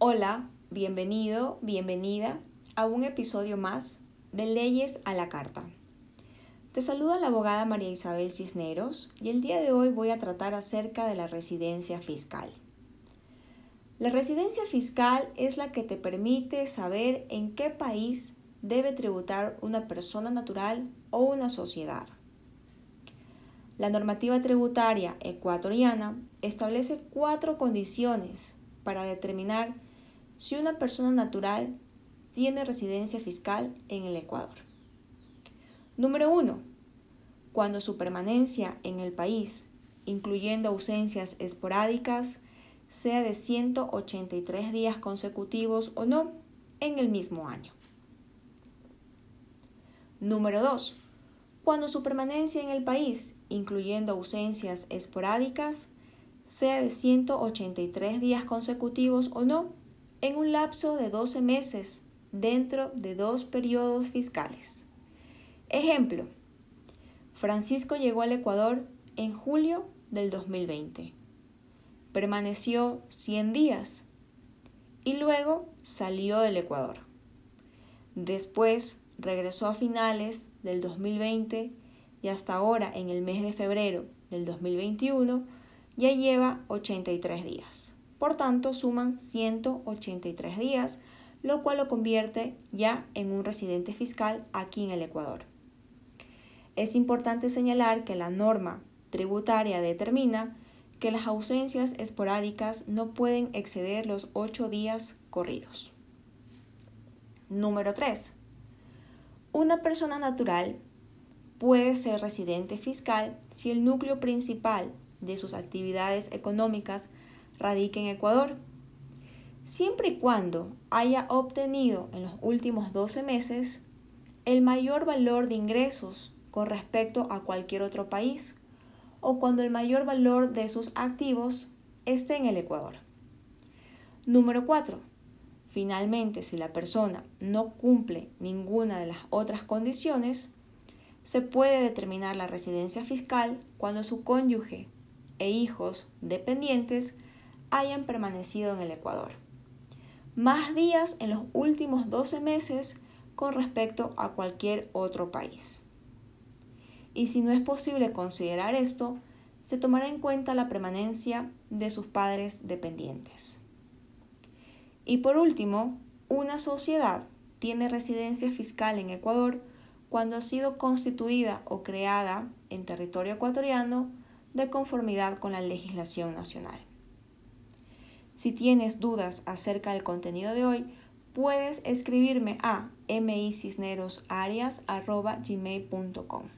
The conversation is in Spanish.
Hola, bienvenido, bienvenida a un episodio más de Leyes a la Carta. Te saluda la abogada María Isabel Cisneros y el día de hoy voy a tratar acerca de la residencia fiscal. La residencia fiscal es la que te permite saber en qué país debe tributar una persona natural o una sociedad. La normativa tributaria ecuatoriana establece cuatro condiciones para determinar si una persona natural tiene residencia fiscal en el Ecuador. Número 1. Cuando su permanencia en el país, incluyendo ausencias esporádicas, sea de 183 días consecutivos o no en el mismo año. Número 2. Cuando su permanencia en el país, incluyendo ausencias esporádicas, sea de 183 días consecutivos o no en un lapso de 12 meses dentro de dos periodos fiscales. Ejemplo, Francisco llegó al Ecuador en julio del 2020. Permaneció 100 días y luego salió del Ecuador. Después regresó a finales del 2020 y hasta ahora en el mes de febrero del 2021 ya lleva 83 días. Por tanto, suman 183 días, lo cual lo convierte ya en un residente fiscal aquí en el Ecuador. Es importante señalar que la norma tributaria determina que las ausencias esporádicas no pueden exceder los 8 días corridos. Número 3. Una persona natural puede ser residente fiscal si el núcleo principal de sus actividades económicas radique en Ecuador, siempre y cuando haya obtenido en los últimos 12 meses el mayor valor de ingresos con respecto a cualquier otro país o cuando el mayor valor de sus activos esté en el Ecuador. Número 4. Finalmente, si la persona no cumple ninguna de las otras condiciones, se puede determinar la residencia fiscal cuando su cónyuge e hijos dependientes hayan permanecido en el Ecuador. Más días en los últimos 12 meses con respecto a cualquier otro país. Y si no es posible considerar esto, se tomará en cuenta la permanencia de sus padres dependientes. Y por último, una sociedad tiene residencia fiscal en Ecuador cuando ha sido constituida o creada en territorio ecuatoriano de conformidad con la legislación nacional. Si tienes dudas acerca del contenido de hoy, puedes escribirme a micisnerosarias.gmail.com.